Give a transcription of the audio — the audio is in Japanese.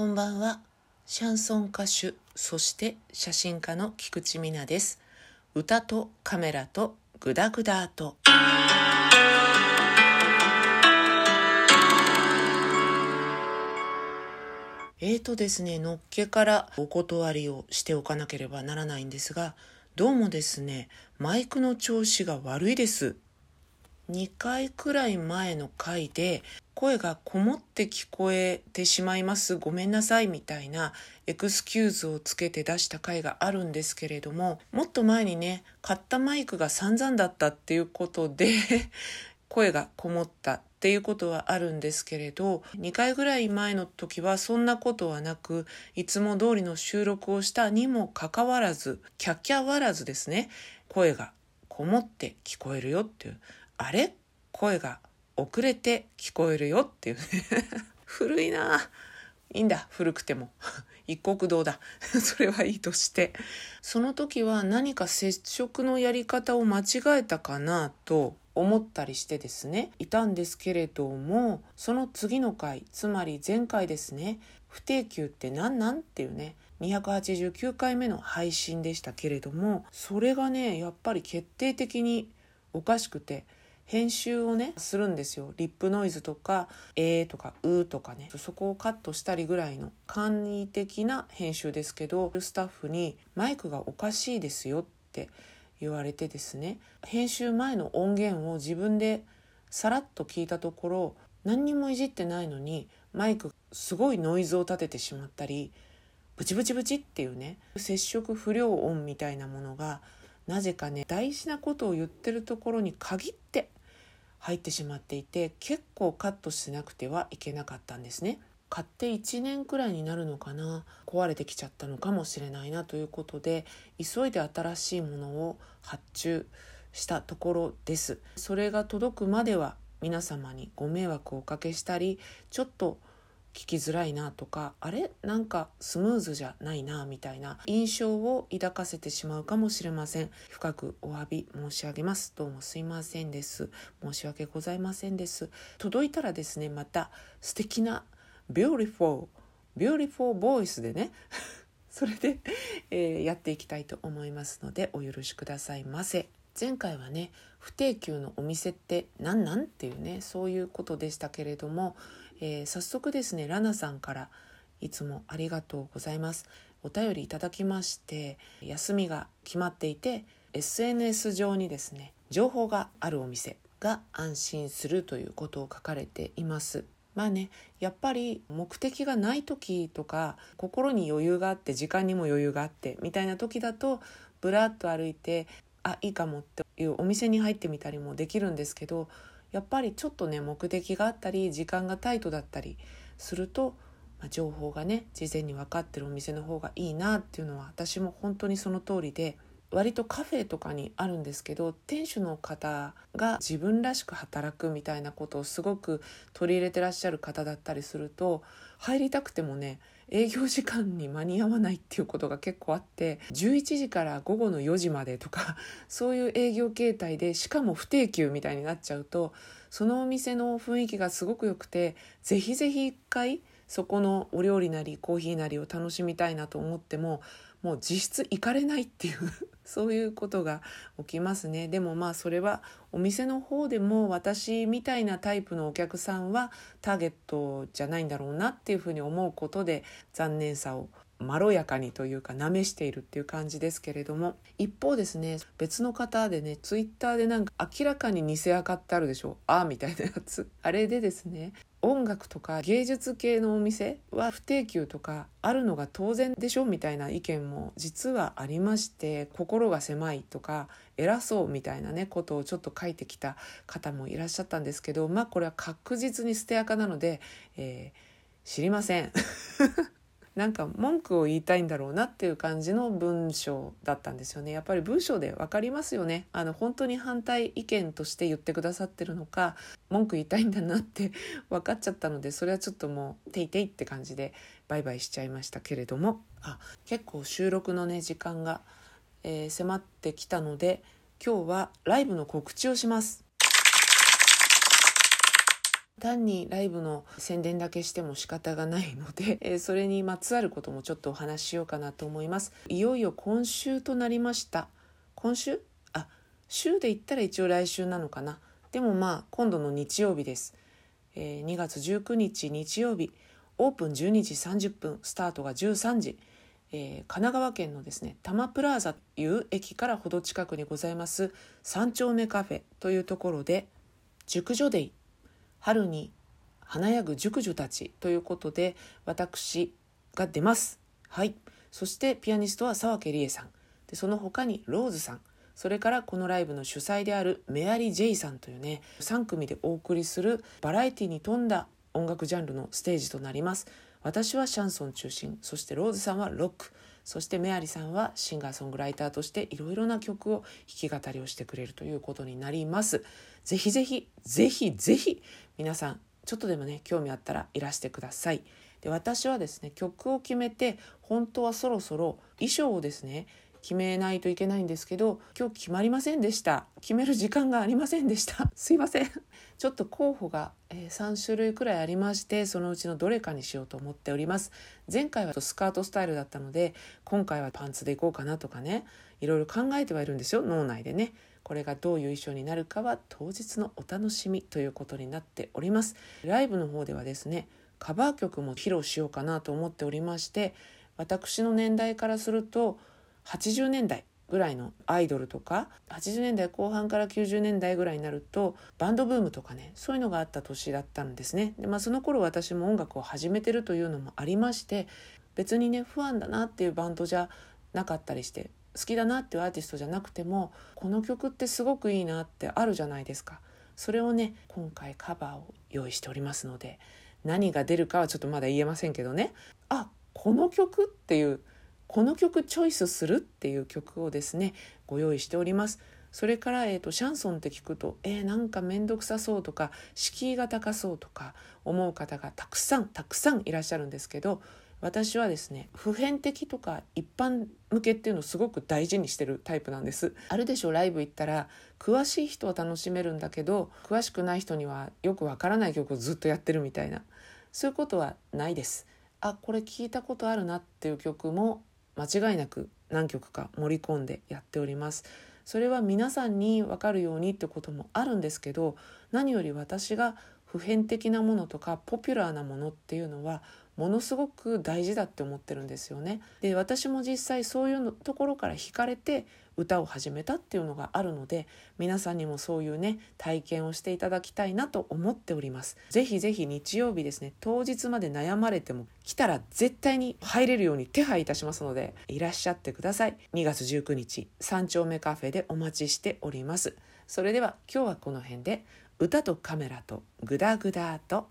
こんばんは。シャンソン歌手、そして写真家の菊池美奈です。歌とカメラとグダグダと。えーとですね、のっけからお断りをしておかなければならないんですが、どうもですね、マイクの調子が悪いです。2回くらい前の回で声がこもって聞こえてしまいます。ごめんなさいみたいなエクスキューズをつけて出した回があるんですけれどももっと前にね買ったマイクが散々だったっていうことで 声がこもったっていうことはあるんですけれど2回ぐらい前の時はそんなことはなくいつも通りの収録をしたにもかかわらずキャッキャわらずですね声がこもって聞こえるよっていうあれ？声が遅れて聞こえるよっていう。ね 古いな。いいんだ。古くても。一国道だ。それはいいとして。その時は何か接触のやり方を間違えたかなと思ったりしてですね。いたんですけれどもその次の回つまり前回ですね。不定休って何なん？っていうね。289回目の配信でしたけれどもそれがねやっぱり決定的におかしくて編集をねするんですよ。リップノイズとか「えー」とか「う」とかね。そこをカットしたりぐらいの簡易的な編集ですけどスタッフに「マイクがおかしいですよ」って言われてですね。編集前の音源を自分でさらっと聞いたところ何にもいじってないのにマイクすごいノイズを立ててしまったりブチブチブチっていうね接触不良音みたいなものがなぜかね大事なことを言ってるところに限って入ってしまっていて結構カットしなくてはいけなかったんですね。買って1年くらいになるのかな壊れてきちゃったのかもしれないなということで急いで新しいものを発注したところですそれが届くまでは皆様にご迷惑をおかけしたりちょっと聞きづらいなとかあれ？なんかスムーズじゃないなみたいな印象を抱かせてしまうかもしれません。深くお詫び申し上げます。どうもすいませんです。申し訳ございませんです。届いたらですねまた素敵な beautiful beautiful voice でね それで、えー、やっていきたいと思いますのでお許しくださいませ。前回はね不定休のお店って何なん？っていうねそういうことでしたけれども、えー、早速ですねラナさんからいつもありがとうございます。お便りいただきまして休みが決まっていて SNS 上にですね情報があるお店が安心するということを書かれています。まあねやっぱり目的がない時とか心に余裕があって時間にも余裕があってみたいな時だとぶらっと歩いてあいいかもっていうお店に入ってみたりもできるんですけどやっぱりちょっとね目的があったり時間がタイトだったりすると、まあ、情報がね事前に分かってるお店の方がいいなっていうのは私も本当にその通りで割とカフェとかにあるんですけど店主の方が自分らしく働くみたいなことをすごく取り入れてらっしゃる方だったりすると入りたくてもね営業時間に間に合わないっていうことが結構あって11時から午後の4時までとか そういう営業形態でしかも不定休みたいになっちゃうとそのお店の雰囲気がすごく良くてぜひぜひ一回そこのお料理なりコーヒーなりを楽しみたいなと思ってももう実質行かれないっていうそういうことが起きますね。でもまあそれはお店の方でも私みたいなタイプのお客さんはターゲットじゃないんだろうなっていうふうに思うことで残念さをまろやかにというかなめしているっていう感じですけれども一方ですね別の方でねツイッターでなんか明らかに偽アカってあるでしょああみたいなやつあれでですね音楽とか芸術系のお店は不定休とかあるのが当然でしょみたいな意見も実はありまして心が狭いとか偉そうみたいなねことをちょっと書いてきた方もいらっしゃったんですけどまあこれは確実に捨てアカなので、えー、知りません。なんか文句を言いたいんだろうなっていう感じの文章だったんですよね。やっぱり文章で分かりますよね。あの本当に反対意見として言ってくださってるのか文句言いたいんだなって 分かっちゃったのでそれはちょっともうていていって感じでバイバイしちゃいましたけれども。あ結構収録のね時間が、えー、迫ってきたので今日はライブの告知をします。単にライブの宣伝だけしても仕方がないので、えそれにまつわることもちょっとお話ししようかなと思います。いよいよ今週となりました。今週？あ週で言ったら一応来週なのかな。でもまあ今度の日曜日です、えー、2月19日日曜日。オープン12時30分。スタートが13時。えー、神奈川県のですね多摩プラザという駅からほど近くにございます。三丁目カフェというところで熟女デイ。春に華やぐ熟女たちということで私が出ます。はい。そしてピアニストは沢家理恵さん。でその他にローズさん。それからこのライブの主催であるメアリー・ジェイさんというね3組でお送りするバラエティに富んだ音楽ジャンルのステージとなります。私はシャンソン中心。そしてローズさんはロック。そしてメアリさんはシンガーソングライターとしていろいろな曲を弾き語りをしてくれるということになります。ぜひぜひぜひぜひ皆さんちょっとでもね興味あったらいらしてください。で私はですね曲を決めて本当はそろそろ衣装をですね決めないといけないんですけど今日決まりませんでした。決める時間がありませんでした。すいません。ちょっと候補が、え3種類くらいありましてそのうちのどれかにしようと思っております。前回はスカートスタイルだったので今回はパンツでいこうかなとかねいろいろ考えてはいるんですよ。脳内でね。これがどういう衣装になるかは当日のお楽しみということになっております。ライブの方ではですねカバー曲も披露しようかなと思っておりまして私の年代からすると80年代ぐらいのアイドルとか80年代後半から90年代ぐらいになるとバンドブームとかねそういうのがあった年だったんですね。で、まあ、その頃私も音楽を始めてるというのもありまして別にね不安だなっていうバンドじゃなかったりして好きだなっていうアーティストじゃなくてもこの曲ってすごくいいなってあるじゃないですか。それをね今回カバーを用意しておりますので何が出るかはちょっとまだ言えませんけどね。あこの曲っていうこの曲チョイスするっていう曲をですねご用意しております。それから、えーと、シャンソンって聞くとえー、なんか面倒くさそうとか敷居が高そうとか思う方がたくさんたくさんいらっしゃるんですけど私はですね普遍的とか一般向けっていうのをすごく大事にしてるタイプなんです。あるでしょライブ行ったら詳しい人は楽しめるんだけど詳しくない人にはよくわからない曲をずっとやってるみたいな。そういうことはないです。あこれ聞いたことあるなっていう曲も間違いなく何曲か盛り込んでやっております。それは皆さんに分かるようにってこともあるんですけど何より私が普遍的なものとかポピュラーなものっていうのはものすごく大事だって思ってるんですよね。で私も実際そういうところから惹かれて歌を始めたっていうのがあるので皆さんにもそういうね体験をしていただきたいなと思っております。ぜひぜひ日曜日ですね当日まで悩まれても来たら絶対に入れるように手配いたしますのでいらっしゃってください。2月19日三丁目カフェでお待ちしております。それでは今日はこの辺で歌とカメラとグダグダと。